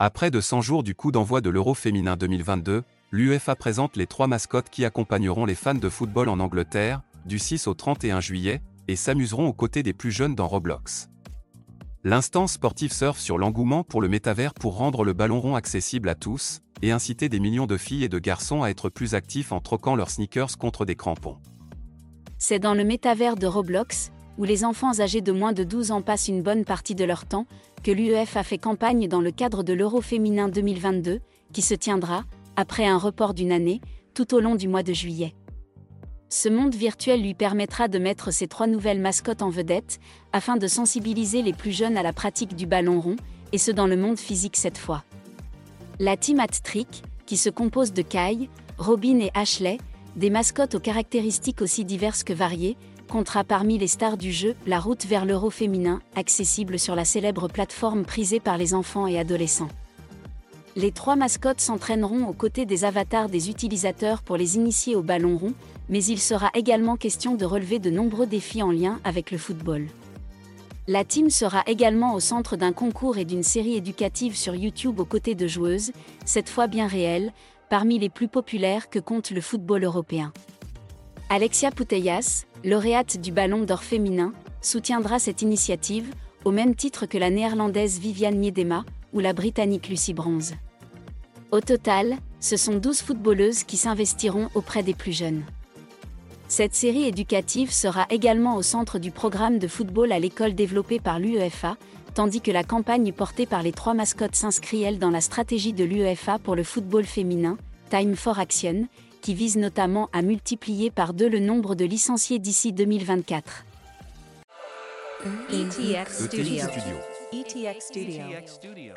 À près de 100 jours du coup d'envoi de l'Euro féminin 2022, l'UEFA présente les trois mascottes qui accompagneront les fans de football en Angleterre, du 6 au 31 juillet, et s'amuseront aux côtés des plus jeunes dans Roblox. L'instance sportive surfe sur l'engouement pour le métavers pour rendre le ballon rond accessible à tous, et inciter des millions de filles et de garçons à être plus actifs en troquant leurs sneakers contre des crampons. C'est dans le métavers de Roblox, où les enfants âgés de moins de 12 ans passent une bonne partie de leur temps, que l'UEF a fait campagne dans le cadre de l'Euro féminin 2022, qui se tiendra, après un report d'une année, tout au long du mois de juillet. Ce monde virtuel lui permettra de mettre ses trois nouvelles mascottes en vedette, afin de sensibiliser les plus jeunes à la pratique du ballon rond, et ce dans le monde physique cette fois. La team Hat-Trick, qui se compose de Kai, Robin et Ashley, des mascottes aux caractéristiques aussi diverses que variées, comptera parmi les stars du jeu La route vers l'euro féminin, accessible sur la célèbre plateforme prisée par les enfants et adolescents. Les trois mascottes s'entraîneront aux côtés des avatars des utilisateurs pour les initier au ballon rond, mais il sera également question de relever de nombreux défis en lien avec le football. La team sera également au centre d'un concours et d'une série éducative sur YouTube aux côtés de joueuses, cette fois bien réelles, parmi les plus populaires que compte le football européen. Alexia Putellas, lauréate du Ballon d'Or féminin, soutiendra cette initiative, au même titre que la néerlandaise Viviane Miedema ou la britannique Lucy Bronze. Au total, ce sont 12 footballeuses qui s'investiront auprès des plus jeunes. Cette série éducative sera également au centre du programme de football à l'école développé par l'UEFA, tandis que la campagne portée par les trois mascottes s'inscrit elle dans la stratégie de l'UEFA pour le football féminin, Time for Action, qui vise notamment à multiplier par deux le nombre de licenciés d'ici 2024. ETX Studio. ETX Studio.